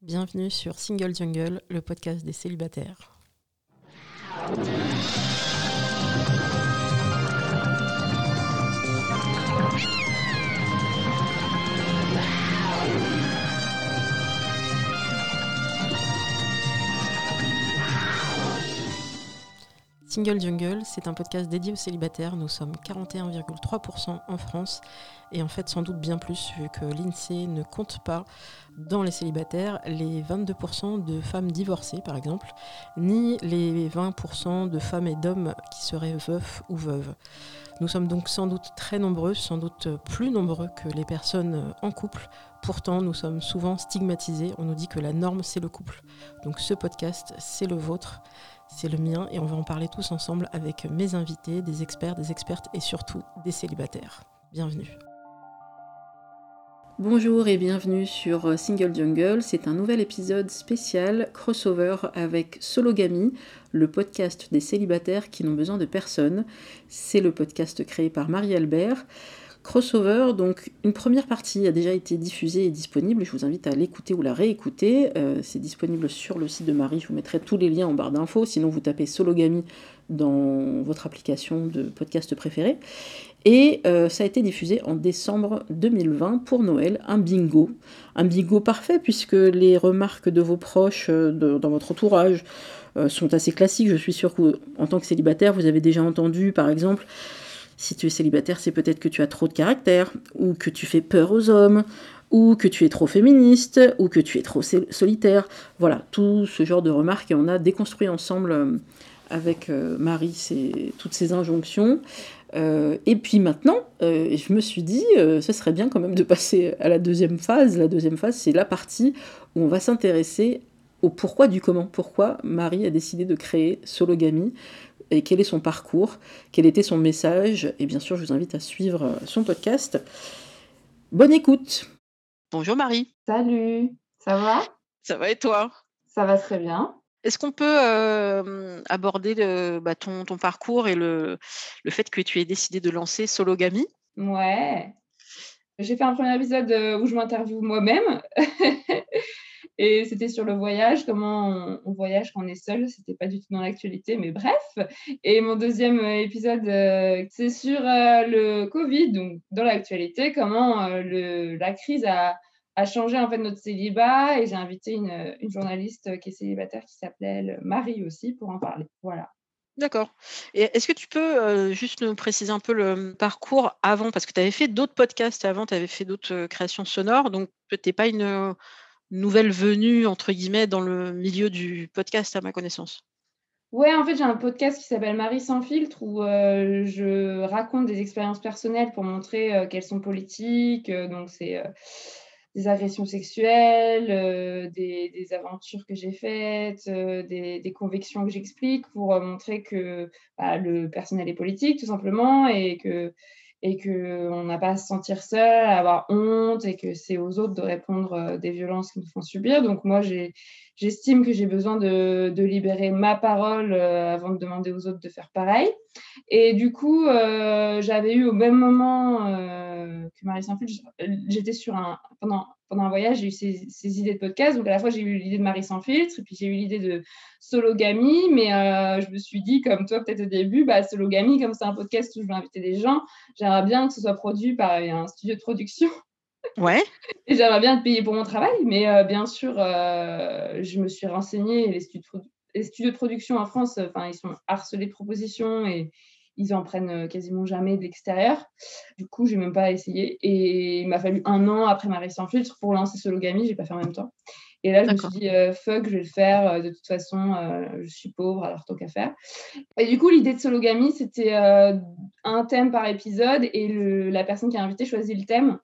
Bienvenue sur Single Jungle, le podcast des célibataires. Single Jungle, c'est un podcast dédié aux célibataires. Nous sommes 41,3% en France et en fait sans doute bien plus vu que l'INSEE ne compte pas dans les célibataires les 22% de femmes divorcées par exemple, ni les 20% de femmes et d'hommes qui seraient veufs ou veuves. Nous sommes donc sans doute très nombreux, sans doute plus nombreux que les personnes en couple. Pourtant, nous sommes souvent stigmatisés. On nous dit que la norme, c'est le couple. Donc ce podcast, c'est le vôtre c'est le mien et on va en parler tous ensemble avec mes invités, des experts, des expertes et surtout des célibataires. Bienvenue. Bonjour et bienvenue sur Single Jungle. C'est un nouvel épisode spécial crossover avec Sologamy, le podcast des célibataires qui n'ont besoin de personne. C'est le podcast créé par Marie Albert. Crossover, donc une première partie a déjà été diffusée et disponible. Je vous invite à l'écouter ou la réécouter. Euh, c'est disponible sur le site de Marie. Je vous mettrai tous les liens en barre d'infos. Sinon, vous tapez Sologamy dans votre application de podcast préférée. Et euh, ça a été diffusé en décembre 2020 pour Noël, un bingo. Un bingo parfait puisque les remarques de vos proches euh, dans votre entourage sont assez classiques. Je suis sûre qu'en tant que célibataire, vous avez déjà entendu par exemple si tu es célibataire, c'est peut-être que tu as trop de caractère, ou que tu fais peur aux hommes, ou que tu es trop féministe, ou que tu es trop solitaire. Voilà, tout ce genre de remarques, et on a déconstruit ensemble euh, avec euh, Marie toutes ces injonctions. Euh, et puis maintenant, je me suis dit, ce serait bien quand même de passer à la deuxième phase. La deuxième phase, c'est la partie où on va s'intéresser au pourquoi du comment. Pourquoi Marie a décidé de créer Sologamy et quel est son parcours, quel était son message. Et bien sûr, je vous invite à suivre euh, son podcast. Bonne écoute. Bonjour Marie. Salut, ça va? Ça va et toi? Ça va très bien. Est-ce qu'on peut euh, aborder le, bah, ton, ton, parcours et le, le, fait que tu aies décidé de lancer Sologamy? Ouais. J'ai fait un premier épisode euh, où je m'interviewe moi-même. Et c'était sur le voyage, comment on, voyage quand on est seul. C'était pas du tout dans l'actualité, mais bref. Et mon deuxième épisode, euh, c'est sur euh, le Covid, donc dans l'actualité, comment euh, le, la crise a, a, changé en fait notre célibat. Et j'ai invité une, journaliste qui est célibataire qui s'appelait Marie aussi pour en parler. Voilà. D'accord. Et est-ce que tu peux juste nous préciser un peu le parcours avant? Parce que tu avais fait d'autres podcasts avant, tu avais fait d'autres créations sonores, donc tu n'es pas une nouvelle venue, entre guillemets, dans le milieu du podcast, à ma connaissance. Ouais, en fait, j'ai un podcast qui s'appelle Marie sans filtre où euh, je raconte des expériences personnelles pour montrer euh, qu'elles sont politiques. Euh, donc, c'est des agressions sexuelles, des, aventures que j'ai faites, des, convictions que j'explique pour montrer que bah, le personnel est politique, tout simplement, et que et qu'on n'a pas à se sentir seul, à avoir honte et que c'est aux autres de répondre euh, des violences qu'ils nous font subir. Donc moi, j'estime que j'ai besoin de, de, libérer ma parole euh, avant de demander aux autres de faire pareil. Et du coup, euh, j'avais eu au même moment que Marie saint j'étais sur un, pendant pendant un voyage, j'ai eu ces, idées de podcast. Donc, à la fois, j'ai eu l'idée de Marie sans filtre, et puis j'ai eu l'idée de Sologamy. Mais euh, je me suis dit, comme toi, peut-être au début, bah, Sologamy, comme c'est un podcast où je vais inviter des gens, j'aimerais bien que ce soit produit par un studio de production. Ouais. Et j'aimerais bien être payée pour mon travail. Mais euh, bien sûr, euh, je me suis renseignée. Les studios, de, les studios de production en France, enfin, ils sont harcelés de propositions et ils en prennent euh, quasiment jamais de l'extérieur. Du coup, j'ai même pas essayé. Et il m'a fallu un an après ma sans filtre pour lancer Sologamy. J'ai pas fait en même temps. Et là, je me suis dit, euh, fuck, je vais le faire. Euh, de toute façon, je suis pauvre, alors tant qu'à faire. Et du coup, l'idée de Sologamy, c'était un thème par épisode et la personne qui a invité choisit le thème.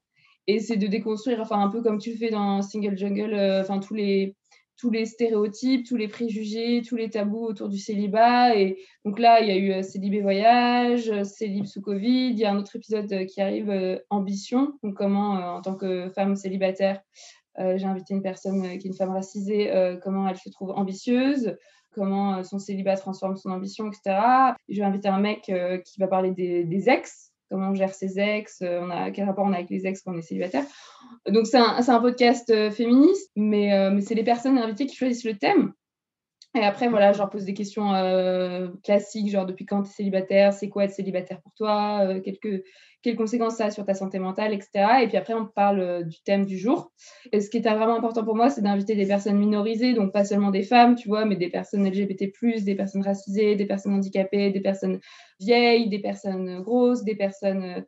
Et c'est de déconstruire, enfin, un peu comme tu le fais dans Single Jungle, enfin, tous les, tous les stéréotypes, tous les préjugés, tous les tabous autour du célibat. Et donc là, il y a eu euh, Célibé Voyage, euh, Célib sous Covid. Il y a un autre épisode euh, qui arrive, Ambition. Donc comment, en tant que femme célibataire, j'ai invité une personne qui est une femme racisée, comment elle se trouve ambitieuse, comment son célibat transforme son ambition, etc. Je vais inviter un mec qui va parler des, ex, comment on gère ses ex, on a, quel rapport on a avec les ex quand on est célibataire. Donc c'est un, un, podcast féministe, mais, mais c'est les personnes invitées qui choisissent le thème. Et après, voilà, je leur pose des questions euh, classiques, genre depuis quand tu es célibataire, c'est quoi être célibataire pour toi, euh, quelques, quelles conséquences ça a sur ta santé mentale, etc. Et puis après, on parle euh, du thème du jour. Et ce qui est vraiment important pour moi, c'est d'inviter des personnes minorisées, donc pas seulement des femmes, tu vois, mais des personnes LGBT, des personnes racisées, des personnes handicapées, des personnes vieilles, des personnes grosses, des personnes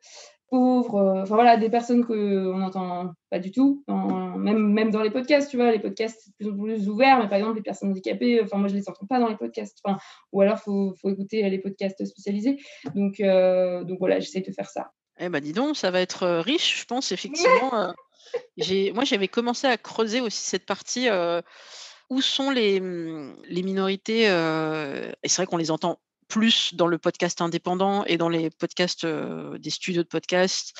pauvres, euh, enfin voilà, des personnes qu'on n'entend pas du tout, même, même dans les podcasts, tu vois, les podcasts c'est plus, plus ouverts, mais par exemple les personnes handicapées, enfin moi je les entends pas dans les podcasts, enfin, ou alors il faut, écouter les podcasts spécialisés. Donc, euh, donc voilà, j'essaie de faire ça. Eh ben dis donc, ça va être euh, riche, je pense, effectivement. j'ai, moi j'avais commencé à creuser aussi cette partie. où sont les, hum, les minorités Et c'est vrai qu'on les entend plus dans le podcast indépendant et dans les podcasts des studios de podcast,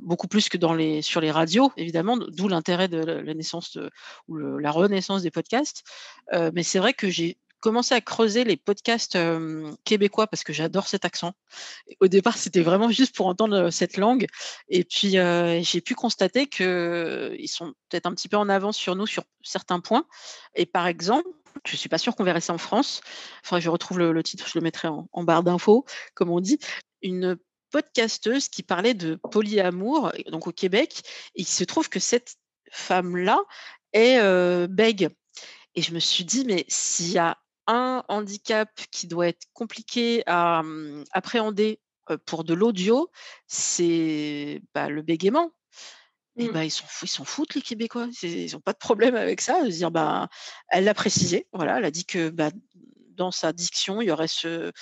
beaucoup plus que dans les, sur les radios, évidemment, d'où l'intérêt de la naissance ou la renaissance des podcasts. mais c'est vrai que j'ai commencé à creuser les podcasts québécois parce que j'adore cet accent. Au départ, c'était vraiment juste pour entendre cette langue. Et puis, j'ai pu constater qu'ils sont peut-être un petit peu en avance sur nous sur certains points. Et par exemple, je ne suis pas sûre qu'on verrait ça en France. Enfin, je retrouve le, titre, je le mettrai en, barre d'infos, comme on dit. Une podcasteuse qui parlait de polyamour, donc au Québec, et il se trouve que cette femme-là est euh, bègue. Et je me suis dit, mais s'il y a un handicap qui doit être compliqué à hum, appréhender euh, pour de l'audio, c'est bah, le bégaiement. Et mmh. bah, ils s'en ils s'en foutent les Québécois. ils n'ont pas de problème avec ça, de dire bah, elle l'a précisé, voilà, elle a dit que bah, dans sa diction, il y aurait ce,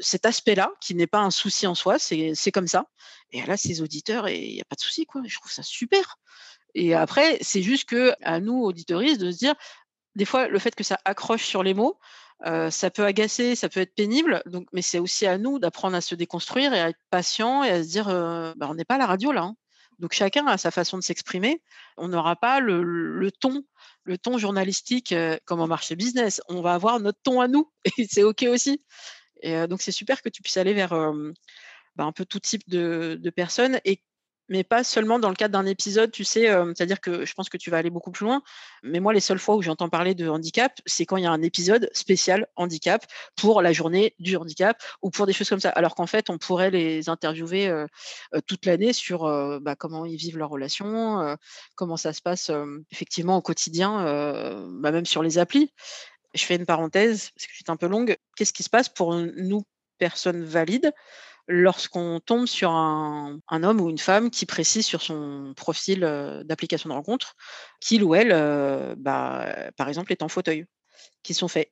cet aspect-là qui n'est pas un souci en soi, c'est comme ça. Et là, ses auditeurs, et il n'y a pas de souci, quoi. Je trouve ça super. Et après, c'est juste que à nous, auditeuristes, de se dire, des fois, le fait que ça accroche sur les mots, ça peut agacer, ça peut être pénible, donc, mais c'est aussi à nous d'apprendre à se déconstruire et à être patient et à se dire, bah, on n'est pas à la radio là. Hein. Donc chacun a sa façon de s'exprimer. On n'aura pas le, ton, le ton journalistique comme en marché business. On va avoir notre ton à nous et c'est ok aussi. Et donc c'est super que tu puisses aller vers bah, un peu tout type de, personnes mais pas seulement dans le cadre d'un épisode, tu sais, c'est-à-dire que je pense que tu vas aller beaucoup plus loin, mais moi, les seules fois où j'entends parler de handicap, c'est quand il y a un épisode spécial handicap pour la journée du handicap ou pour des choses comme ça, alors qu'en fait, on pourrait les interviewer toute l'année sur bah, comment ils vivent leur relation, comment ça se passe effectivement au quotidien, bah, même sur les applis. Je fais une parenthèse, parce que c'est un peu longue. Qu'est-ce qui se passe pour nous, personnes valides? Lorsqu'on tombe sur un, homme ou une femme qui précise sur son profil d'application de rencontre qu'il ou elle, bah, par exemple, est en fauteuil, qui sont faits.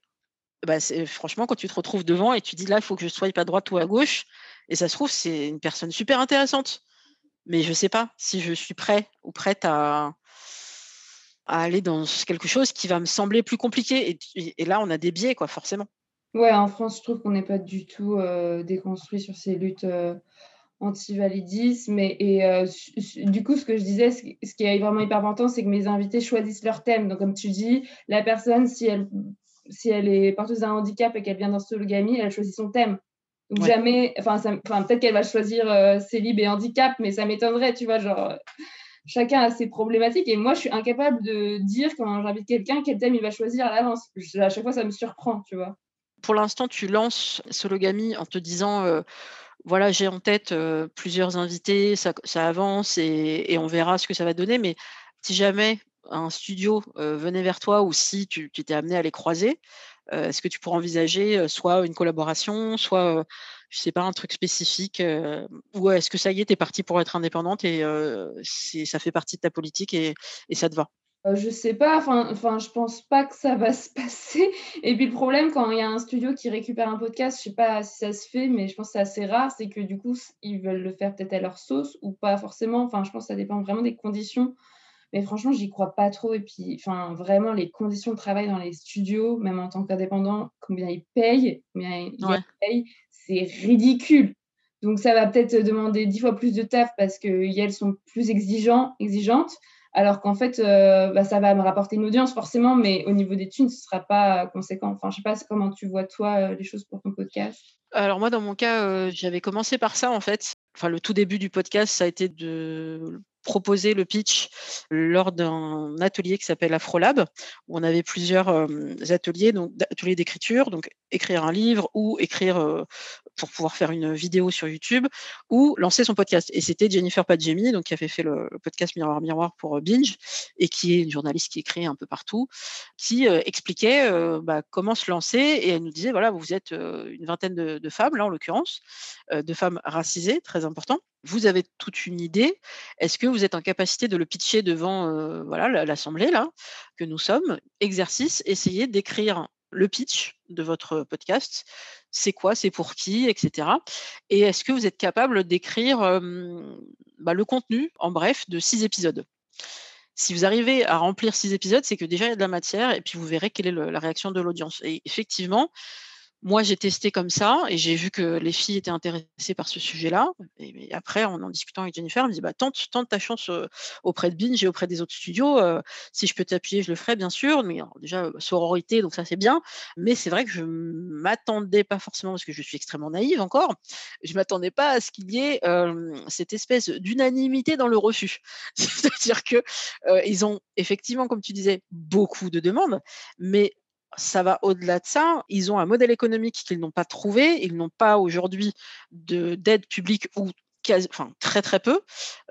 Bah, franchement, quand tu te retrouves devant et tu dis là, il faut que je sois pas à droite ou à gauche, et ça se trouve, c'est une personne super intéressante. Mais je ne sais pas si je suis prêt ou prête à, aller dans quelque chose qui va me sembler plus compliqué. Et, et là, on a des biais, quoi, forcément. Ouais, en France, je trouve qu'on n'est pas du tout euh, déconstruit sur ces luttes euh, anti-validisme. Et, euh, du coup, ce que je disais, ce qui est vraiment hyper important, c'est que mes invités choisissent leur thème. Donc, comme tu dis, la personne, si elle, si elle est porteuse d'un handicap et qu'elle vient d'instologamie, elle choisit son thème. Donc, jamais, enfin, peut-être qu'elle va choisir célib et handicap, mais ça m'étonnerait, tu vois, genre chacun a ses problématiques et moi je suis incapable de dire quand j'invite quelqu'un quel thème il va choisir à l'avance. À chaque fois ça me surprend, tu vois pour l'instant, tu lances Sologamy en te disant voilà, j'ai en tête plusieurs invités, ça, avance et, on verra ce que ça va donner. Mais si jamais un studio venait vers toi ou si tu, étais amené à les croiser, est-ce que tu pourrais envisager soit une collaboration, soit, je sais pas, un truc spécifique Ou est-ce que ça y est, tu es parti pour être indépendante et ça fait partie de ta politique et ça te va? euh, je sais pas, enfin, je pense pas que ça va se passer. Et puis le problème, quand il y a un studio qui récupère un podcast, je sais pas si ça se fait, mais je pense que c'est assez rare, c'est que du coup, ils veulent le faire peut-être à leur sauce ou pas forcément. Enfin, je pense que ça dépend vraiment des conditions. Mais franchement, j'y crois pas trop. Et puis, enfin, vraiment, les conditions de travail dans les studios, même en tant qu'indépendant, combien ils payent, combien ils payent, c'est ridicule. Donc, ça va peut-être demander dix fois plus de taf parce qu'elles sont plus exigeants, exigeantes alors qu'en fait, euh, bah, ça va me rapporter une audience forcément, mais au niveau des thunes, ce ne sera pas conséquent. Enfin, je ne sais pas comment tu vois, toi, euh, les choses pour ton podcast? Alors moi, dans mon cas, euh, j'avais commencé par ça, en fait. enfin le tout début du podcast, ça a été de proposer le pitch lors d'un atelier qui s'appelle Afrolab, où on avait plusieurs ateliers, donc ateliers d'écriture, donc écrire un livre ou écrire pour pouvoir faire une vidéo sur YouTube ou lancer son podcast. Et c'était Jennifer Padjemi, donc qui avait fait le, podcast Miroir Miroir pour Binge et qui est une journaliste qui écrit un peu partout, qui expliquait bah, comment se lancer et elle nous disait voilà, vous êtes une vingtaine de, de femmes là en l'occurrence, de femmes racisées, très important vous avez toute une idée. Est-ce que vous êtes en capacité de le pitcher devant voilà l'assemblée là que nous sommes? Exercice, essayez d'écrire le pitch de votre podcast. C'est quoi C'est pour qui Etc. Et est-ce que vous êtes capable d'écrire bah, le contenu, en bref, de six épisodes? Si vous arrivez à remplir six épisodes, c'est que déjà il y a de la matière et puis vous verrez quelle est la réaction de l'audience. Et effectivement, moi, j'ai testé comme ça et j'ai vu que les filles étaient intéressées par ce sujet-là. Et, après, en en discutant avec Jennifer, elle me dit bah, tente, ta chance auprès de Binge et auprès des autres studios. si je peux t'appuyer, je le ferai, bien sûr. Mais déjà, sororité, donc ça, c'est bien. Mais c'est vrai que je m'attendais pas forcément, parce que je suis extrêmement naïve encore, je m'attendais pas à ce qu'il y ait cette espèce d'unanimité dans le refus. C'est-à-dire qu'ils ont effectivement, comme tu disais, beaucoup de demandes, mais ça va au-delà de ça. Ils ont un modèle économique qu'ils n'ont pas trouvé. Ils n'ont pas aujourd'hui d'aide publique ou enfin, très très peu.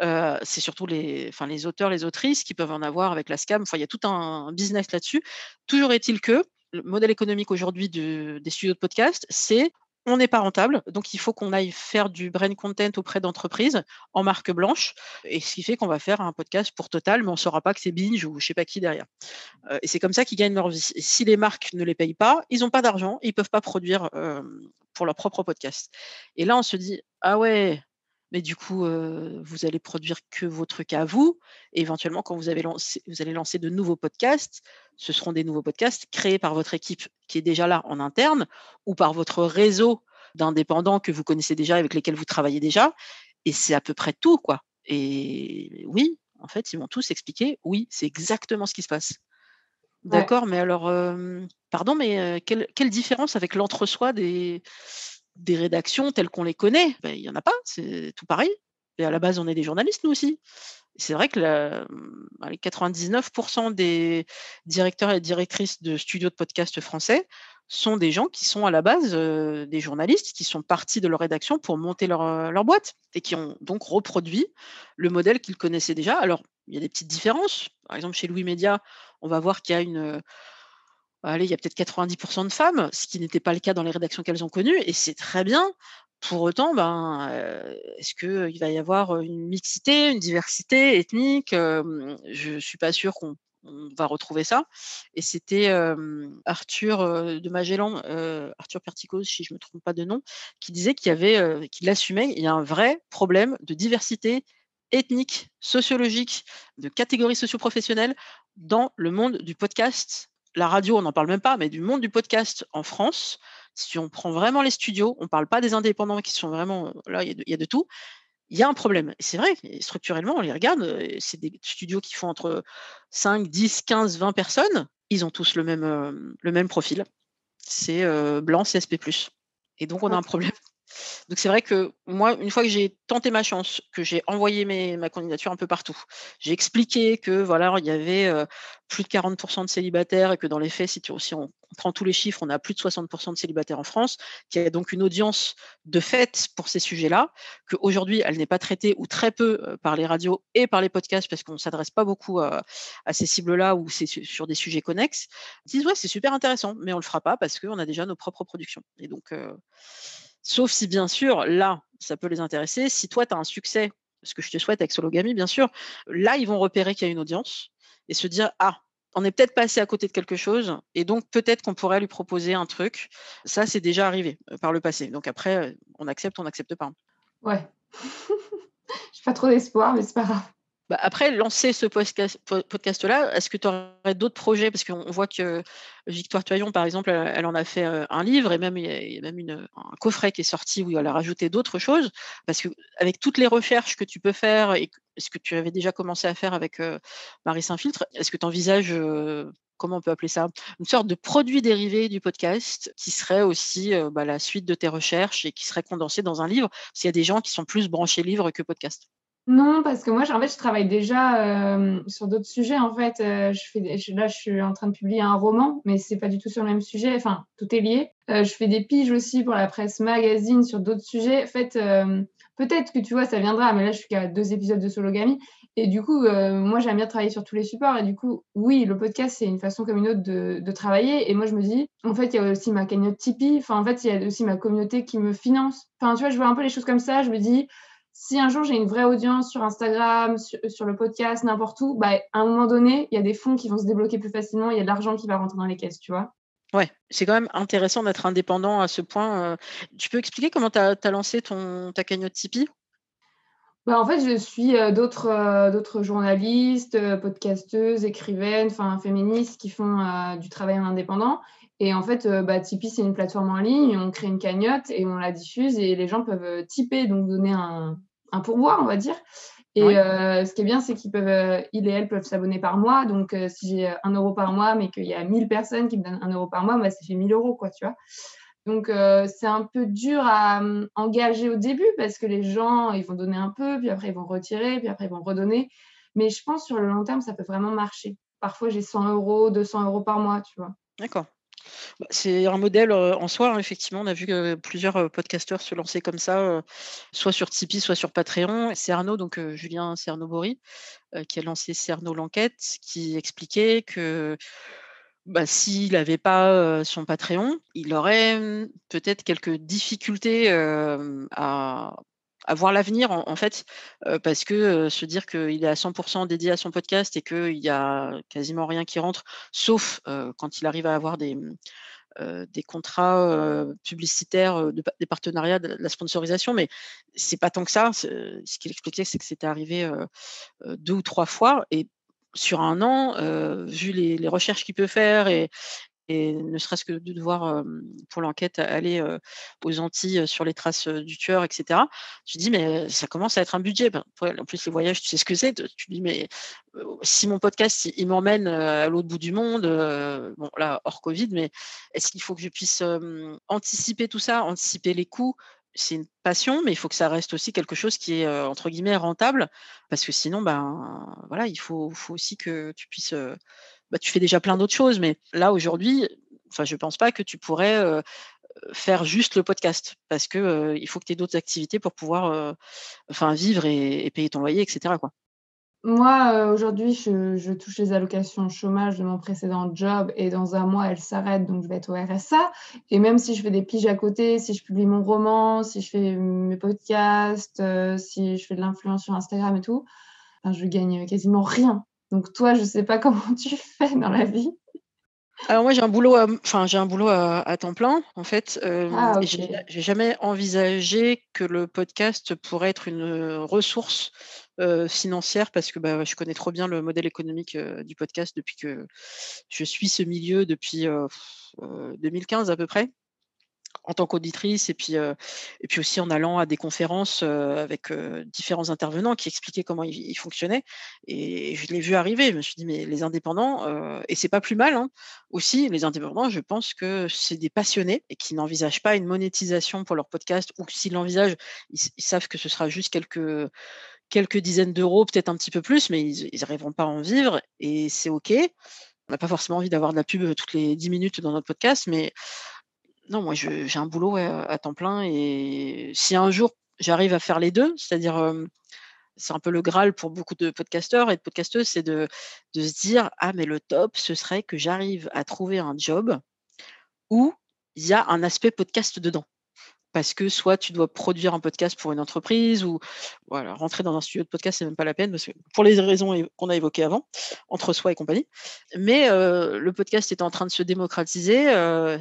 Euh, c'est surtout les auteurs, les autrices qui peuvent en avoir avec la SCAM. Enfin, il y a tout un business là-dessus. Toujours est-il que le modèle économique aujourd'hui des studios de podcast, c'est on n'est pas rentable, donc il faut qu'on aille faire du brain content auprès d'entreprises en marque blanche, et ce qui fait qu'on va faire un podcast pour Total, mais on ne saura pas que c'est Binge ou je sais pas qui derrière. Euh, et c'est comme ça qu'ils gagnent leur vie. si les marques ne les payent pas, ils n'ont pas d'argent, ils ne peuvent pas produire pour leur propre podcast. Et là, on se dit, ah ouais, mais du coup, vous allez produire que vos trucs à vous. Et éventuellement, quand vous, avez lancé, vous allez lancer de nouveaux podcasts, ce seront des nouveaux podcasts créés par votre équipe qui est déjà là en interne ou par votre réseau d'indépendants que vous connaissez déjà, avec lesquels vous travaillez déjà. Et c'est à peu près tout, quoi. Et oui, en fait, ils m'ont tous expliqué, oui, c'est exactement ce qui se passe. D'accord, mais alors, pardon, mais quelle, quelle, différence avec l'entre-soi des, des rédactions telles qu'on les connaît, ben, il n'y en a pas, c'est tout pareil. Et à la base, on est des journalistes, nous aussi. C'est vrai que la, 99% des directeurs et directrices de studios de podcast français sont des gens qui sont à la base des journalistes, qui sont partis de leur rédaction pour monter leur, leur boîte et qui ont donc reproduit le modèle qu'ils connaissaient déjà. Alors, il y a des petites différences. Par exemple, chez Louis Média, on va voir qu'il y a une, il y a peut-être 90% de femmes, ce qui n'était pas le cas dans les rédactions qu'elles ont connues, et c'est très bien. Pour autant, ben, est-ce qu'il va y avoir une mixité, une diversité ethnique Je ne suis pas sûre qu'on va retrouver ça. Et c'était Arthur de Magellan, Arthur Perticos, si je ne me trompe pas de nom, qui disait qu'il y avait, qu'il il y a un vrai problème de diversité ethnique, sociologique, de catégories socioprofessionnelles dans le monde du podcast la radio, on n'en parle même pas, mais du monde du podcast en France, si on prend vraiment les studios, on ne parle pas des indépendants qui sont vraiment, là, il y, a de tout, il y a un problème. Et c'est vrai, structurellement, on les regarde, c'est des studios qui font entre 5, 10, 15, 20 personnes, ils ont tous le même, le même profil. C'est blanc, CSP. Et donc, on a un problème donc c'est vrai que moi, une fois que j'ai tenté ma chance, que j'ai envoyé ma candidature un peu partout, j'ai expliqué que voilà, il y avait plus de 40% de célibataires et que dans les faits, si, on, prend tous les chiffres, on a plus de 60% de célibataires en France, qu'il y a donc une audience de fait pour ces sujets-là, qu'aujourd'hui, elle n'est pas traitée ou très peu par les radios et par les podcasts parce qu'on ne s'adresse pas beaucoup à, ces cibles-là ou c'est sur des sujets connexes. Ils disent ouais, c'est super intéressant, mais on ne le fera pas parce qu'on a déjà nos propres productions. Et donc, Sauf si, bien sûr, là, ça peut les intéresser. Si toi, tu as un succès, ce que je te souhaite avec Sologami, bien sûr, là, ils vont repérer qu'il y a une audience et se dire Ah, on est peut-être passé à côté de quelque chose et donc peut-être qu'on pourrait lui proposer un truc. Ça, c'est déjà arrivé euh, par le passé. Donc après, euh, on accepte, on n'accepte pas. Ouais. J'ai pas trop d'espoir, mais c'est pas grave. Bah, après, lancer ce podcast-là, est-ce que tu aurais d'autres projets? Parce qu'on voit que Victoire Toyon, par exemple, elle, en a fait un livre et même il y a, même un coffret qui est sorti où elle a rajouté d'autres choses. Parce qu'avec toutes les recherches que tu peux faire et ce que tu avais déjà commencé à faire avec Marie Saint-Filtre, est-ce que tu envisages comment on peut appeler ça? Une sorte de produit dérivé du podcast qui serait aussi bah, la suite de tes recherches et qui serait condensé dans un livre, s'il y a des gens qui sont plus branchés livre que podcast. Non, parce que moi, en fait, je travaille déjà sur d'autres sujets. En fait, je fais là, je suis en train de publier un roman, mais c'est pas du tout sur le même sujet. Enfin, tout est lié. je fais des piges aussi pour la presse magazine sur d'autres sujets. En fait, peut-être que tu vois, ça viendra, mais là, je suis qu'à deux épisodes de Sologamy. Et du coup, moi, j'aime bien travailler sur tous les supports. Et du coup, oui, le podcast, c'est une façon comme une autre de, de, travailler. Et moi, je me dis, en fait, il y a aussi ma cagnotte Tipeee. Enfin, en fait, il y a aussi ma communauté qui me finance. Enfin, tu vois, je vois un peu les choses comme ça. Je me dis, si un jour j'ai une vraie audience sur Instagram, sur, le podcast, n'importe où, bah, à un moment donné, il y a des fonds qui vont se débloquer plus facilement, il y a de l'argent qui va rentrer dans les caisses, tu vois. Ouais, c'est quand même intéressant d'être indépendant à ce point. Euh. Tu peux expliquer comment tu as, lancé ton, ta cagnotte Tipeee? Bah, en fait, je suis euh, d'autres euh, journalistes, podcasteuses, écrivaines, enfin féministes qui font du travail en indépendant. Et en fait, bah, Tipeee, c'est une plateforme en ligne. On crée une cagnotte et on la diffuse et les gens peuvent tiper, donc donner un, un pourboire, on va dire. Et euh, ce qui est bien, c'est qu'ils peuvent, euh, ils et elles peuvent s'abonner par mois. Donc, euh, si j'ai un euro par mois, mais qu'il y a 1000 personnes qui me donnent un euro par mois, bah, ça fait 1000 euros, quoi, tu vois. Donc, c'est un peu dur à hum, engager au début parce que les gens, ils vont donner un peu, puis après, ils vont retirer, puis après, ils vont redonner. Mais je pense sur le long terme, ça peut vraiment marcher. Parfois, j'ai 100 euros, 200 euros par mois, tu vois. D'accord. Bah, c'est un modèle en soi, hein, effectivement. On a vu que plusieurs podcasteurs se lancer comme ça, soit sur Tipeee, soit sur Patreon. C'est Arnaud, donc Julien Cerno-Bory, qui a lancé Cerno l'enquête, qui expliquait que bah, s'il n'avait pas son Patreon, il aurait mmh, peut-être quelques difficultés à à voir l'avenir en, fait, parce que se dire qu'il est à 100% dédié à son podcast et qu'il y a quasiment rien qui rentre, sauf quand il arrive à avoir des, mmh, des contrats publicitaires, des partenariats, de la sponsorisation, mais c'est pas tant que ça. Ce qu'il expliquait, c'est que c'était arrivé deux ou trois fois et sur un an, vu les, les recherches qu'il peut faire et, et ne serait-ce que de devoir, pour l'enquête, aller aux Antilles sur les traces du tueur, etc. Je dis, mais ça commence à être un budget. Ben, en plus, les voyages, tu sais ce que c'est. Tu dis, mais si mon podcast, il, m'emmène à l'autre bout du monde, bon, là, hors Covid, mais est-ce qu'il faut que je puisse anticiper tout ça, anticiper les coûts? C'est une passion, mais il faut que ça reste aussi quelque chose qui est entre guillemets rentable, parce que sinon, ben voilà, il faut, faut aussi que tu puisses bah, tu fais déjà plein d'autres choses. Mais là, aujourd'hui, enfin, je ne pense pas que tu pourrais faire juste le podcast parce que il faut que tu aies d'autres activités pour pouvoir enfin, vivre et, payer ton loyer, etc. Moi, aujourd'hui, je, touche les allocations chômage de mon précédent job et dans un mois, elles s'arrêtent, donc je vais être au RSA. Et même si je fais des piges à côté, si je publie mon roman, si je fais mes podcasts, si je fais de l'influence sur Instagram et tout, ben, je gagne quasiment rien. Donc toi, je ne sais pas comment tu fais dans la vie. Alors moi j'ai un boulot, enfin j'ai un boulot à, temps plein en fait. Euh, ah, j'ai jamais envisagé que le podcast pourrait être une ressource euh, financière parce que bah, je connais trop bien le modèle économique euh, du podcast depuis que je suis ce milieu depuis 2015 à peu près en tant qu'auditrice et puis, et puis aussi en allant à des conférences avec différents intervenants qui expliquaient comment ils, fonctionnaient. Et je l'ai vu arriver. Je me suis dit, mais les indépendants, et c'est pas plus mal hein, aussi, les indépendants, je pense que c'est des passionnés et qui n'envisagent pas une monétisation pour leur podcast ou s'ils l'envisagent, ils, savent que ce sera juste quelques quelques dizaines d'euros, peut-être un petit peu plus, mais ils n'arriveront pas à en vivre et c'est OK. On n'a pas forcément envie d'avoir de la pub toutes les 10 minutes dans notre podcast, mais non, moi, j'ai un boulot à temps plein et si un jour j'arrive à faire les deux, c'est-à-dire, c'est un peu le Graal pour beaucoup de podcasteurs et de podcasteuses, c'est de de se dire: «Ah mais le top, ce serait que j'arrive à trouver un job où il y a un aspect podcast dedans» parce que soit tu dois produire un podcast pour une entreprise ou voilà, rentrer dans un studio de podcast, c'est même pas la peine parce que pour les raisons qu'on a évoquées avant, entre soi et compagnie. Mais le podcast est en train de se démocratiser,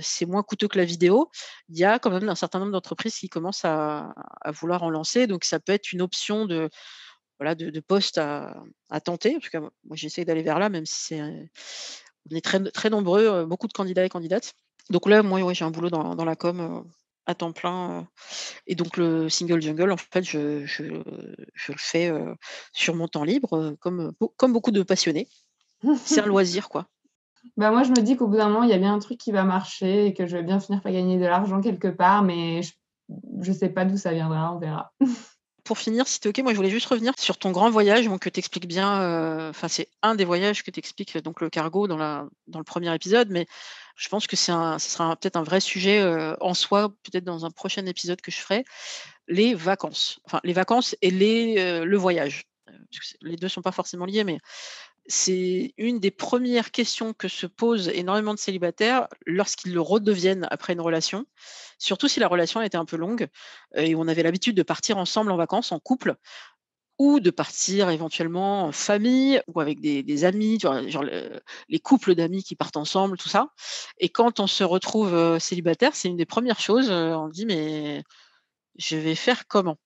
c'est moins coûteux que la vidéo. Il y a quand même un certain nombre d'entreprises qui commencent à, vouloir en lancer, donc ça peut être une option de voilà de, poste à, tenter. En tout cas, moi j'essaie d'aller vers là, même si c'est on est très, très nombreux, beaucoup de candidats et candidates. Donc là, moi, j'ai un boulot dans la com à temps plein. Et donc le single jungle, en fait, je, je, je le fais sur mon temps libre, comme, comme beaucoup de passionnés. C'est un loisir, quoi. bah moi, je me dis qu'au bout d'un moment, il y a bien un truc qui va marcher et que je vais bien finir par gagner de l'argent quelque part, mais je ne sais pas d'où ça viendra, on verra. Pour finir, si tu es OK, moi je voulais juste revenir sur ton grand voyage donc, que tu expliques bien. Euh, enfin, c'est un des voyages que tu expliques, donc le cargo dans, la, dans le premier épisode, mais je pense que c'est un, ce sera peut-être un vrai sujet euh, en soi, peut-être dans un prochain épisode que je ferai. Les vacances. Enfin, les vacances et les, euh, le voyage. Les deux sont pas forcément liés, mais c'est une des premières questions que se posent énormément de célibataires lorsqu'ils le redeviennent après une relation, surtout si la relation était un peu longue euh, et on avait l'habitude de partir ensemble en vacances, en couple, ou de partir éventuellement en famille ou avec des, amis, genre, les couples d'amis qui partent ensemble, tout ça. Et quand on se retrouve euh, célibataire, c'est une des premières choses, euh, on dit mais je vais faire comment?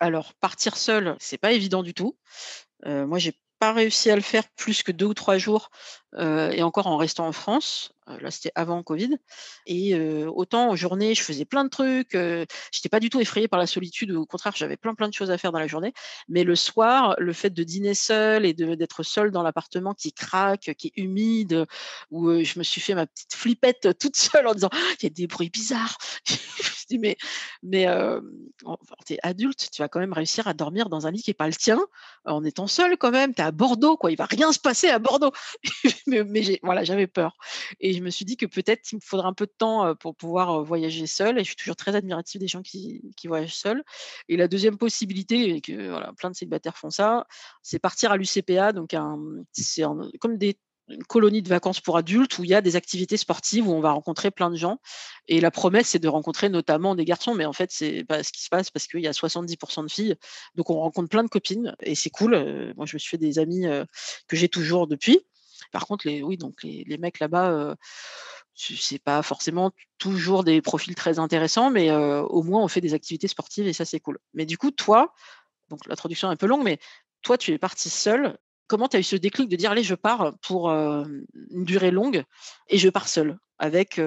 Alors, partir seul, c'est pas évident du tout. moi, j'ai réussi à le faire plus que deux ou trois jours, et encore en restant en France. là, c'était avant Covid. Et autant en journée, je faisais plein de trucs. Je j'étais pas du tout effrayée par la solitude. Au contraire, j'avais plein plein de choses à faire dans la journée. Mais le soir, le fait de dîner seul et d'être seul dans l'appartement qui craque, qui est humide, où je me suis fait ma petite flippette toute seule en disant il y a des bruits bizarres. je dis mais mais tu es adulte, tu vas quand même réussir à dormir dans un lit qui n'est pas le tien en étant seul quand même. Tu es à Bordeaux, quoi. Il va rien se passer à Bordeaux. mais, voilà, j'avais peur. Et je me suis dit que peut-être il me faudra un peu de temps pour pouvoir voyager seul. Et je suis toujours très admirative des gens qui, voyagent seuls. Et la deuxième possibilité, et que plein de célibataires font ça, c'est partir à l'UCPA. Donc, c'est comme des une colonie de vacances pour adultes où il y a des activités sportives où on va rencontrer plein de gens. Et la promesse, c'est de rencontrer notamment des garçons, mais en fait, c'est pas ce qui se passe parce qu'il y a 70% de filles. Donc, on rencontre plein de copines et c'est cool. Moi, je me suis fait des amis que j'ai toujours depuis. Par contre, les, oui, mecs là-bas, euh, c'est pas forcément toujours des profils très intéressants, mais au moins on fait des activités sportives et ça, c'est cool. Mais du coup, toi, donc l'introduction est un peu longue, mais toi, tu es parti seul comment tu as eu ce déclic de dire allez, je pars pour une durée longue et je pars seul avec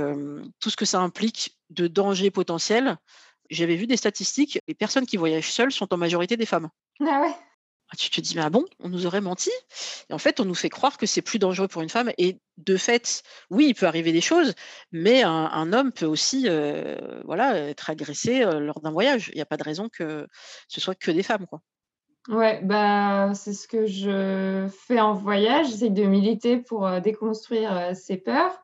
tout ce que ça implique de danger potentiel? J'avais vu des statistiques, les personnes qui voyagent seules sont en majorité des femmes. Ah ouais. Ah, tu te dis, mais ah bon, on nous aurait menti? Et en fait, on nous fait croire que c'est plus dangereux pour une femme. Et de fait, oui, il peut arriver des choses, mais un, homme peut aussi voilà, être agressé lors d'un voyage. Il n'y a pas de raison que ce soit que des femmes. Quoi. Ouais, bah, c'est ce que je fais en voyage. J'essaie de militer pour euh, déconstruire euh, ces peurs.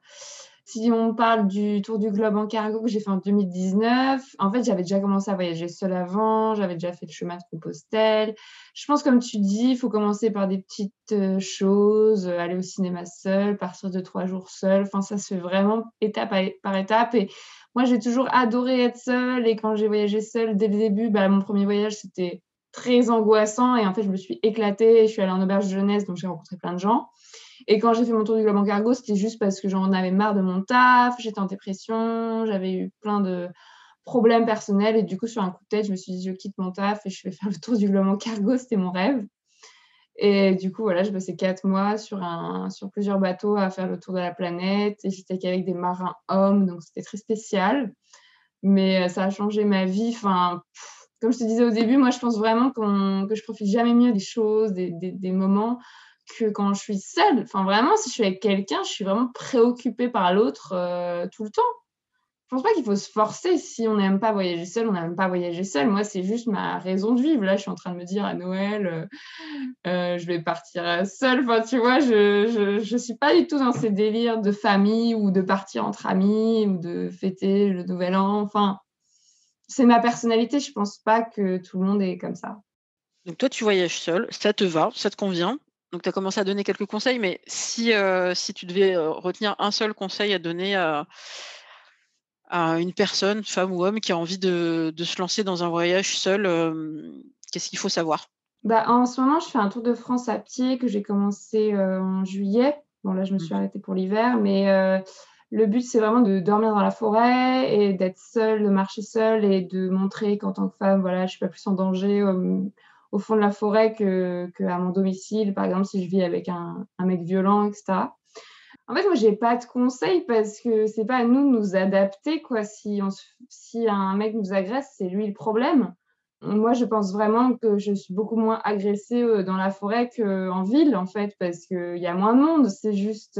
Si on parle du tour du globe en cargo que j'ai fait en 2019, en fait, j'avais déjà commencé à voyager seule avant, j'avais déjà fait le chemin de Compostelle. Je pense, comme tu dis, il faut commencer par des petites euh, choses, aller au cinéma seul, partir de trois jours seul. Enfin, ça se fait vraiment étape par étape. Et moi, j'ai toujours adoré être seule. Et quand j'ai voyagé seule dès le début, bah, mon premier voyage, c'était très angoissant. Et en fait, je me suis éclatée. Je suis allée en auberge de jeunesse, donc j'ai rencontré plein de gens. Et quand j'ai fait mon tour du globe en cargo, c'était juste parce que j'en avais marre de mon taf, j'étais en dépression, j'avais eu plein de problèmes personnels. Et du coup, sur un coup de tête, je me suis dit, je quitte mon taf et je vais faire le tour du globe en cargo. C'était mon rêve. Et du coup, voilà, je passé quatre mois sur, un, sur plusieurs bateaux à faire le tour de la planète. Et j'étais qu'avec des marins hommes, donc c'était très spécial. Mais euh, ça a changé ma vie. Enfin, comme je te disais au début, moi, je pense vraiment que je profite jamais mieux des choses, des, moments que quand je suis seule. Enfin, vraiment, si je suis avec quelqu'un, je suis vraiment préoccupée par l'autre euh, tout le temps. Je pense pas qu'il faut se forcer. Si on n'aime pas voyager seul, on n'aime pas voyager seul. Moi, c'est juste ma raison de vivre. Là, je suis en train de me dire à Noël, euh, euh, je vais partir seule. Enfin, tu vois, je, je, suis pas du tout dans ces délires de famille ou de partir entre amis ou de fêter le nouvel an. Enfin, c'est ma personnalité. Je pense pas que tout le monde est comme ça. Donc toi, tu voyages seul, ça te va, ça te convient? Donc tu as commencé à donner quelques conseils, mais si, euh, si tu devais euh, retenir un seul conseil à donner à, une personne, femme ou homme, qui a envie de, se lancer dans un voyage seul, euh, qu'est-ce qu'il faut savoir? Bah, En ce moment, je fais un tour de France à pied que j'ai commencé en juillet. Bon, là, je me suis mmh. arrêtée pour l'hiver, mais le but, c'est vraiment de dormir dans la forêt et d'être seule, de marcher seule et de montrer qu'en tant que femme, voilà, je suis pas plus en danger au, fond de la forêt que mon domicile, par exemple, si je vis avec un, mec violent, etc. En fait, moi, j'ai pas de conseils parce que c'est pas à nous de nous adapter, quoi. Si, un mec nous agresse, c'est lui le problème. moi, je pense vraiment que je suis beaucoup moins agressée dans la forêt qu'en ville, en fait, parce qu'il y a moins de monde, c'est juste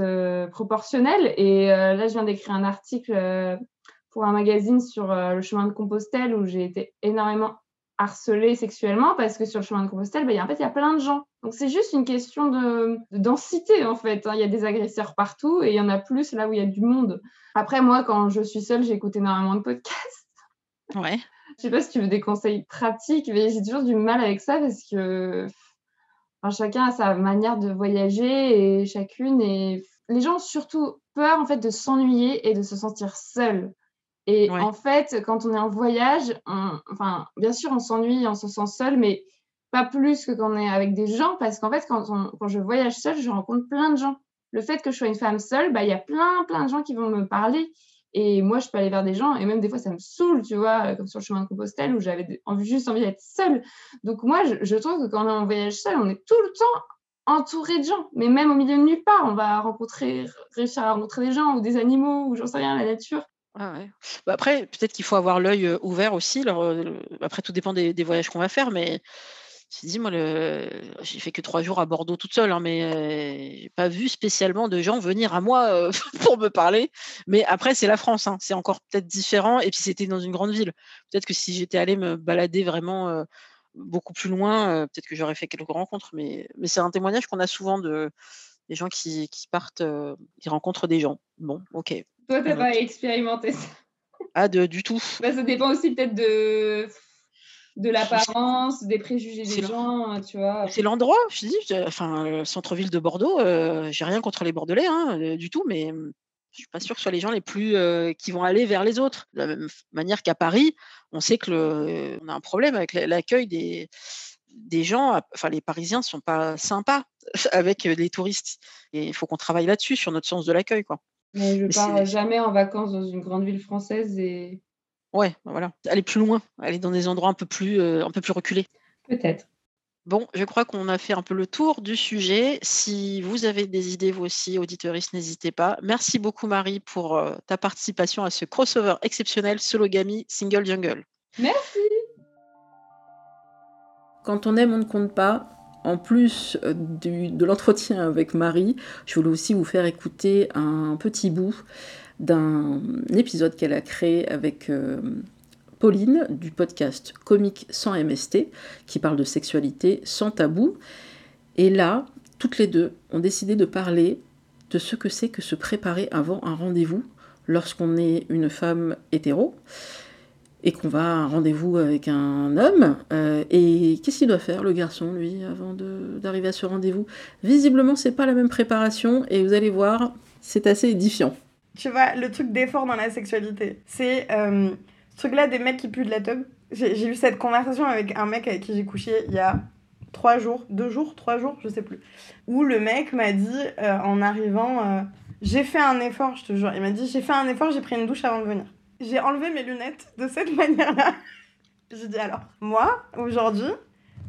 proportionnel. Et là, je viens d'écrire un article pour un magazine sur le chemin de Compostelle où j'ai été énormément harcelée sexuellement parce que sur le chemin de Compostelle, bah, en fait, il y a plein de gens. Donc, c'est juste une question de, densité, en fait. Hein. Il y a des agresseurs partout et il y en a plus là où il y a du monde. Après, moi, quand je suis seule, j'écoute énormément de podcasts. Ouais. Je sais pas si tu veux des conseils pratiques, mais j'ai toujours du mal avec ça parce que chacun a sa manière de voyager et chacune. Et les gens ont surtout peur en fait de s'ennuyer et de se sentir seul. Et en fait, quand on est en voyage, enfin, bien sûr, on s'ennuie, on se sent seul, mais pas plus que quand on est avec des gens, parce qu'en fait, quand, quand, je voyage seule, je rencontre plein de gens. Le fait que je sois une femme seule, bah, il y a plein, plein de gens qui vont me parler. Et moi, je peux aller vers des gens, et même des fois, ça me saoule, tu vois, comme sur le chemin de Compostelle, où j'avais juste envie d'être seule. Donc, moi, je, trouve que quand on est en voyage seul, on est tout le temps entouré de gens, mais même au milieu de nulle part, on va rencontrer, réussir à rencontrer des gens ou des animaux ou j'en sais rien, la nature. Ah. Bah, après, peut-être qu'il faut avoir l'œil ouvert aussi. après, tout dépend des, voyages qu'on va faire, mais j'ai dit, moi, j'ai fait que trois jours à Bordeaux toute seule, hein, mais j'ai pas vu spécialement de gens venir à moi pour me parler. Mais après, c'est la France, hein, c'est encore peut-être différent. Et puis, c'était dans une grande ville. Peut-être que si j'étais allée me balader vraiment beaucoup plus loin, peut-être que j'aurais fait quelques rencontres. Mais c'est un témoignage qu'on a souvent de des gens qui, qui partent, qui rencontrent des gens. Bon, ok. Toi, tu n'as pas expérimenté ça? Ah, de, du tout. Bah, ça dépend aussi peut-être de, de l'apparence, des préjugés des gens, tu vois. C'est l'endroit, je dis. Enfin, le centre-ville de Bordeaux, euh, j'ai rien contre les Bordelais, hein, euh, du tout, mais hum, je suis pas sûre que ce soit les gens les plus euh, qui vont aller vers les autres. De la même manière qu'à Paris, on sait que le, on a un problème avec l'accueil des, des gens. Enfin, les Parisiens sont pas sympas avec les touristes. Et il faut qu'on travaille là-dessus, sur notre sens de l'accueil, quoi. Mais je pars jamais en vacances dans une grande ville française et. Ouais, voilà. Aller plus loin, aller dans des endroits un peu plus, euh, un peu plus reculés. Peut-être. Bon, je crois qu'on a fait un peu le tour du sujet. Si vous avez des idées, vous aussi, auditeuristes, n'hésitez pas. Merci beaucoup, Marie, pour ta participation à ce crossover exceptionnel Sologamy Single Jungle. Merci. Quand on aime, on ne compte pas en plus euh, de l'entretien avec Marie, je voulais aussi vous faire écouter un petit bout d'un épisode qu'elle a créé avec euh, Pauline du podcast Comique sans MST, qui parle de sexualité sans tabou. Et là, toutes les deux ont décidé de parler de ce que c'est que se préparer avant un rendez-vous lorsqu'on est une femme hétéro et qu'on va à un rendez-vous avec un homme. Euh, et qu'est-ce qu'il doit faire, le garçon, lui, avant d'arriver à ce rendez-vous? Visiblement, c'est pas la même préparation, et vous allez voir, c'est assez édifiant. Tu vois, le truc d'effort dans la sexualité, c'est euh, ce truc-là des mecs qui puent de la tub. J'ai eu cette conversation avec un mec avec qui j'ai couché il y a trois jours, deux jours, trois jours, je sais plus. Où le mec m'a dit, euh, en arrivant, j'ai fait un effort, je te jure. Il m'a dit, j'ai fait un effort, j'ai pris une douche avant de venir j'ai enlevé mes lunettes de cette manière-là. J'ai dit alors, moi, aujourd'hui,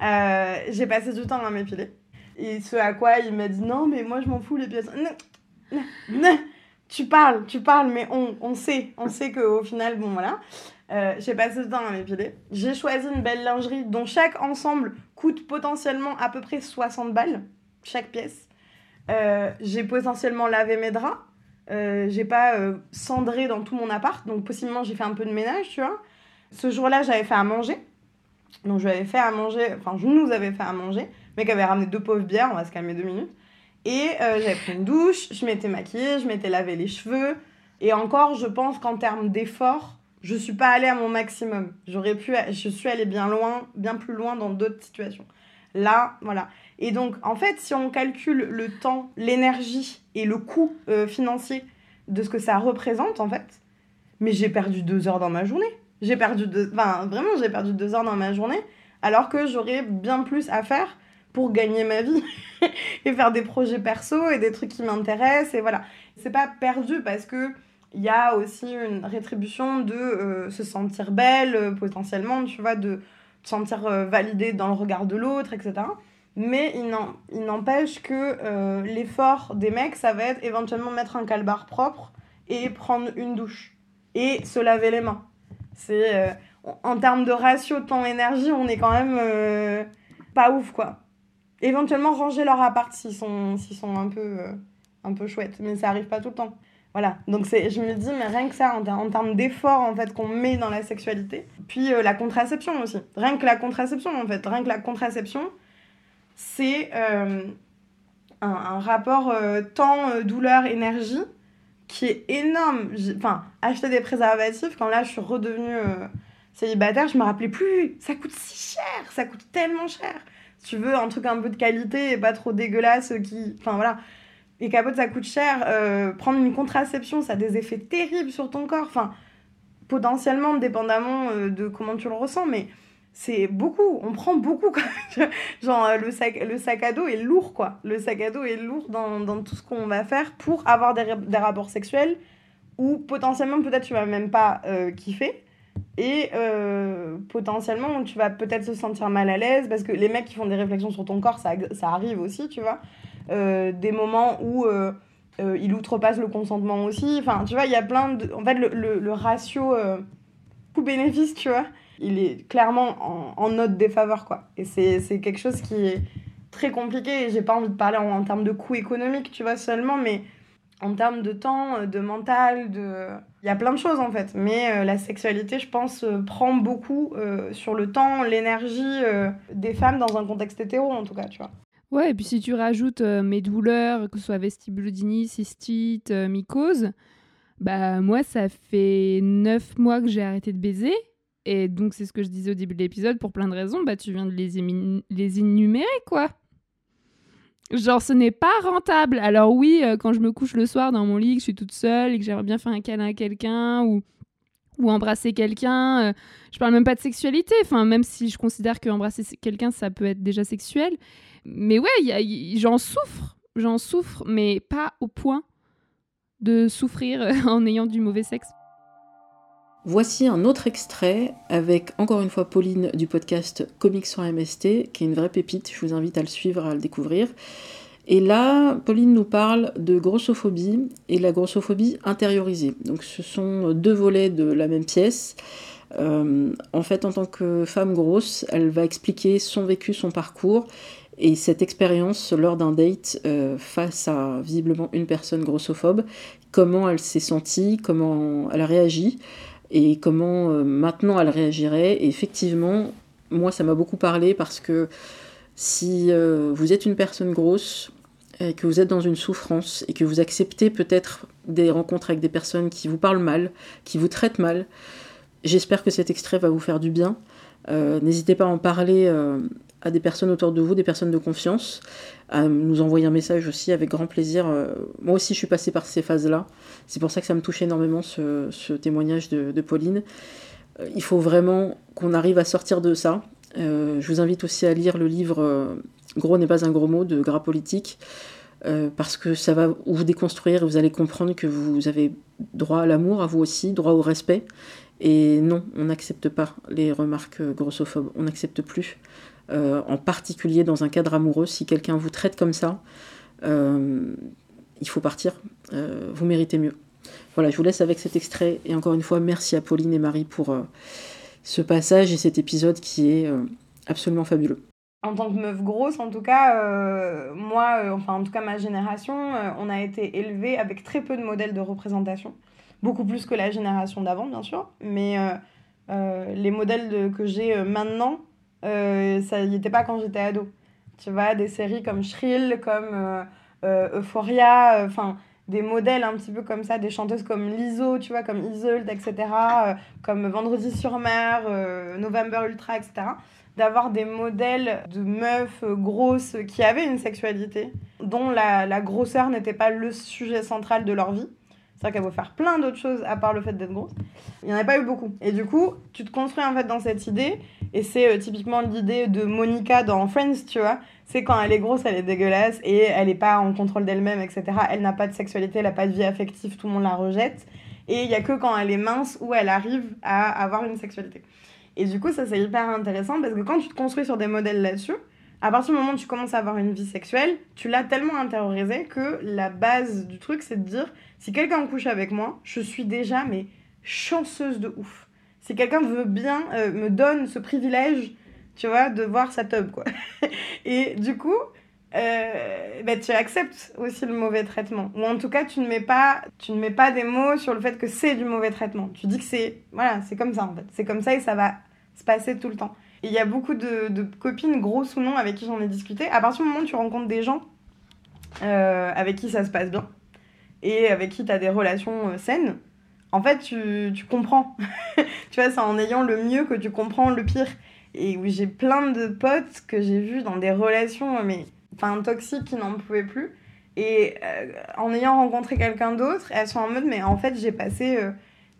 euh, j'ai passé du temps à m'épiler. Et ce à quoi il m'a dit non, mais moi je m'en fous les pièces. Non, non, tu parles, tu parles, mais on, on sait, on sait qu'au final, bon voilà. Euh, j'ai passé du temps à m'épiler. J'ai choisi une belle lingerie dont chaque ensemble coûte potentiellement à peu près 60 balles, chaque pièce. Euh, j'ai potentiellement lavé mes draps. Euh, j'ai pas euh, cendré dans tout mon appart, donc possiblement j'ai fait un peu de ménage, tu vois. Ce jour-là, j'avais fait à manger. Donc je lui fait à manger, enfin je nous avais fait à manger. Le mec avait ramené deux pauvres bières, on va se calmer deux minutes. Et euh, j'avais pris une douche, je m'étais maquillée, je m'étais lavé les cheveux. Et encore, je pense qu'en termes d'effort, je suis pas allée à mon maximum. J'aurais pu, je suis allée bien loin, bien plus loin dans d'autres situations. Là, voilà. Et donc, en fait, si on calcule le temps, l'énergie et le coût euh, financier de ce que ça représente, en fait, mais j'ai perdu deux heures dans ma journée. J'ai perdu deux... Enfin, vraiment, j'ai perdu deux heures dans ma journée, alors que j'aurais bien plus à faire pour gagner ma vie et faire des projets perso et des trucs qui m'intéressent et voilà. C'est pas perdu parce que il y a aussi une rétribution de euh, se sentir belle euh, potentiellement, tu vois, de se sentir validée dans le regard de l'autre, etc. Mais il n'empêche que euh, l'effort des mecs, ça va être éventuellement mettre un calbar propre et prendre une douche. Et se laver les mains. C'est euh, en termes de ratio temps-énergie, on est quand même euh, pas ouf, quoi. Éventuellement, ranger leur appart s'ils sont, sont un, peu, un peu chouettes, mais ça arrive pas tout le temps. Voilà, donc je me dis, mais rien que ça, en, en termes d'effort en fait, qu'on met dans la sexualité. Puis la contraception aussi. Rien que la contraception, en fait. Rien que la contraception, c'est un, un, rapport temps, douleur, énergie qui est énorme. Enfin, acheter des préservatifs, quand là je suis redevenue euh, célibataire, je me rappelais plus. Ça coûte si cher, ça coûte tellement cher. Si tu veux un truc un peu de qualité et pas trop dégueulasse, qui. Enfin voilà. Les capotes, ça coûte cher. Euh, prendre une contraception, ça a des effets terribles sur ton corps. Enfin, potentiellement, dépendamment euh, de comment tu le ressens, mais c'est beaucoup, on prend beaucoup. Genre, euh, le sac, le sac à dos est lourd, quoi. Le sac à dos est lourd dans, dans tout ce qu'on va faire pour avoir des, des, rapports sexuels où potentiellement, peut-être, tu vas même pas euh, kiffer. Et euh, potentiellement, tu vas peut-être se sentir mal à l'aise parce que les mecs qui font des réflexions sur ton corps, ça, ça arrive aussi, tu vois. des moments où il outrepasse le consentement aussi. Enfin, tu vois, il y a plein de. En fait, le, le ratio coût-bénéfice, tu vois il est clairement en, en note défaveur, quoi. Et c'est quelque chose qui est très compliqué et j'ai pas envie de parler en, termes de coût économique, tu vois, seulement, mais en termes de temps, de mental, de... Il y a plein de choses en fait, mais euh, la sexualité, je pense, euh, prend beaucoup euh, sur le temps, l'énergie des femmes dans un contexte hétéro en tout cas, tu vois. Ouais, et puis si tu rajoutes mes douleurs, que ce soit vestibulodynie, cystite, mycose, bah moi ça fait 9 mois que j'ai arrêté de baiser et donc, c'est ce que je disais au début de l'épisode, pour plein de raisons, bah, tu viens de les, les énumérer, quoi. Genre, ce n'est pas rentable. Alors oui, euh, quand je me couche le soir dans mon lit, que je suis toute seule et que j'aimerais bien faire un câlin à quelqu'un ou, ou embrasser quelqu'un, euh, je parle même pas de sexualité, enfin, même si je considère que embrasser quelqu'un, ça peut être déjà sexuel. Mais ouais, j'en souffre, j'en souffre, mais pas au point de souffrir en ayant du mauvais sexe. Voici un autre extrait avec encore une fois Pauline du podcast Comics sur MST, qui est une vraie pépite, je vous invite à le suivre, à le découvrir. Et là, Pauline nous parle de grossophobie et la grossophobie intériorisée. Donc ce sont deux volets de la même pièce. Euh, en fait, en tant que femme grosse, elle va expliquer son vécu, son parcours et cette expérience lors d'un date euh, face à visiblement une personne grossophobe, comment elle s'est sentie, comment elle a réagi et comment euh, maintenant elle réagirait. Et effectivement, moi, ça m'a beaucoup parlé parce que si euh, vous êtes une personne grosse, et que vous êtes dans une souffrance et que vous acceptez peut-être des rencontres avec des personnes qui vous parlent mal, qui vous traitent mal, j'espère que cet extrait va vous faire du bien. Euh, n'hésitez pas à en parler à des personnes autour de vous, des personnes de confiance, à nous envoyer un message aussi avec grand plaisir. Euh, moi aussi, je suis passée par ces phases-là. C'est pour ça que ça me touche énormément ce, témoignage de, Pauline. Euh, il faut vraiment qu'on arrive à sortir de ça. Euh, je vous invite aussi à lire le livre Gros n'est pas un gros mot de Gras Politique. parce que ça va vous déconstruire et vous allez comprendre que vous avez droit à l'amour, à vous aussi, droit au respect. Et non, on n'accepte pas les remarques grossophobes, on n'accepte plus. Euh, en particulier dans un cadre amoureux, si quelqu'un vous traite comme ça, euh, il faut partir, euh, vous méritez mieux. Voilà, je vous laisse avec cet extrait, et encore une fois, merci à Pauline et Marie pour ce passage et cet épisode qui est absolument fabuleux. En tant que meuf grosse, en tout cas, moi, enfin en tout cas ma génération, on a été élevé avec très peu de modèles de représentation. Beaucoup plus que la génération d'avant, bien sûr. Mais les modèles que j'ai maintenant, euh, ça n'y était pas quand j'étais ado. Tu vois, des séries comme Shrill, comme euh, euh, Euphoria, enfin des modèles un petit peu comme ça, des chanteuses comme Lizzo, tu vois, comme Isolde, etc., comme Vendredi sur mer, November Ultra, etc., d'avoir des modèles de meufs grosses qui avaient une sexualité, dont la, la grosseur n'était pas le sujet central de leur vie. Qu'elle veut faire plein d'autres choses à part le fait d'être grosse. Il n'y en a pas eu beaucoup. Et du coup, tu te construis en fait dans cette idée et c'est euh, typiquement l'idée de Monica dans Friends, tu vois. C'est quand elle est grosse, elle est dégueulasse et elle n'est pas en contrôle d'elle-même, etc. Elle n'a pas de sexualité, elle n'a pas de vie affective, tout le monde la rejette. Et il n'y a que quand elle est mince où elle arrive à avoir une sexualité. Et du coup, ça c'est hyper intéressant parce que quand tu te construis sur des modèles là-dessus, à partir du moment où tu commences à avoir une vie sexuelle, tu l'as tellement intériorisé que la base du truc, c'est de dire si quelqu'un couche avec moi, je suis déjà mais chanceuse de ouf Si quelqu'un veut bien, euh, me donne ce privilège, tu vois, de voir sa tub, quoi. et du coup, euh, bah, tu acceptes aussi le mauvais traitement. Ou en tout cas, tu ne mets pas, tu ne mets pas des mots sur le fait que c'est du mauvais traitement. Tu dis que c'est, voilà, c'est comme ça en fait. C'est comme ça et ça va se passer tout le temps. Il y a beaucoup de, de, copines, grosses ou non, avec qui j'en ai discuté. À partir du moment où tu rencontres des gens euh, avec qui ça se passe bien et avec qui tu as des relations euh, saines, en fait, tu, tu comprends. tu vois, c'est en ayant le mieux que tu comprends le pire. Et oui, j'ai plein de potes que j'ai vus dans des relations, mais enfin toxiques qui n'en pouvaient plus. Et euh, en ayant rencontré quelqu'un d'autre, elles sont en mode, mais en fait, j'ai passé euh,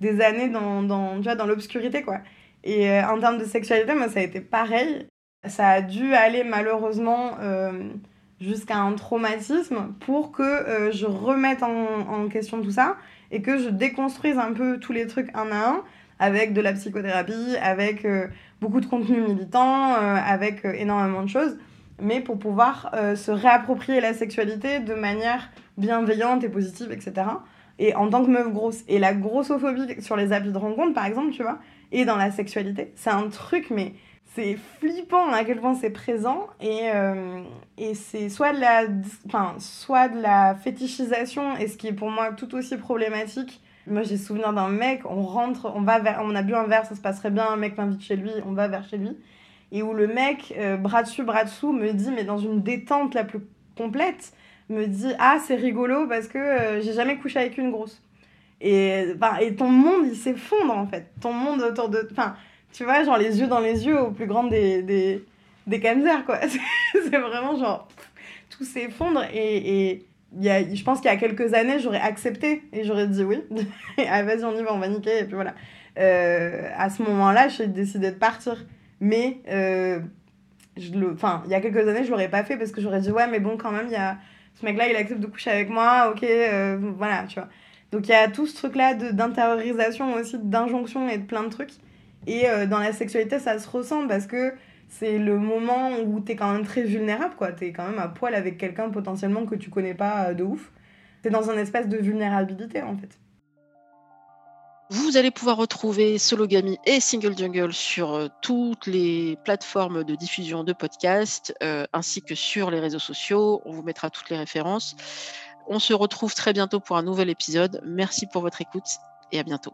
des années dans, dans, tu vois, dans l'obscurité, quoi. Et euh, en termes de sexualité, moi, ça a été pareil. Ça a dû aller malheureusement jusqu'à un traumatisme pour que je remette en, question tout ça et que je déconstruise un peu tous les trucs un à un avec de la psychothérapie, avec beaucoup de contenu militant, avec énormément de choses mais pour pouvoir euh, se réapproprier la sexualité de manière bienveillante et positive, etc. Et en tant que meuf grosse. Et la grossophobie sur les applis de rencontre, par exemple, tu vois, et dans la sexualité, c'est un truc, mais c'est flippant à quel point c'est présent. Et, euh, et c'est soit, de la, soit de la fétichisation, et ce qui est pour moi tout aussi problématique. Moi, j'ai souvenir d'un mec, on rentre, on va vers, on a bu un verre, ça se passerait bien, un mec m'invite chez lui, on va vers chez lui et où le mec, euh, bras dessus, bras dessous, me dit, mais dans une détente la plus complète, me dit Ah, c'est rigolo parce que euh, j'ai jamais couché avec une grosse. Et, et ton monde, il s'effondre en fait. Ton monde autour de. Enfin, tu vois, genre les yeux dans les yeux au plus grand des, des, des quoi. c'est vraiment genre. Tout s'effondre et. et y a, je pense qu'il y a quelques années, j'aurais accepté et j'aurais dit oui. ah, vas-y, on y va, on va niquer. Et puis voilà. Euh, à ce moment-là, j'ai décidé de partir. Mais euh, enfin, il y a quelques années, je l'aurais pas fait parce que j'aurais dit ouais, mais bon, quand même, y a ce mec-là, il accepte de coucher avec moi, ok, euh, voilà, tu vois. Donc il y a tout ce truc-là d'intériorisation aussi, d'injonction et de plein de trucs. Et euh, dans la sexualité, ça se ressent parce que c'est le moment où t'es quand même très vulnérable, quoi. T'es quand même à poil avec quelqu'un potentiellement que tu connais pas de ouf. T'es dans un espace de vulnérabilité, en fait. Vous allez pouvoir retrouver Sologamy et Single Jungle sur euh, toutes les plateformes de diffusion de podcasts, euh, ainsi que sur les réseaux sociaux. On vous mettra toutes les références. On se retrouve très bientôt pour un nouvel épisode. Merci pour votre écoute et à bientôt.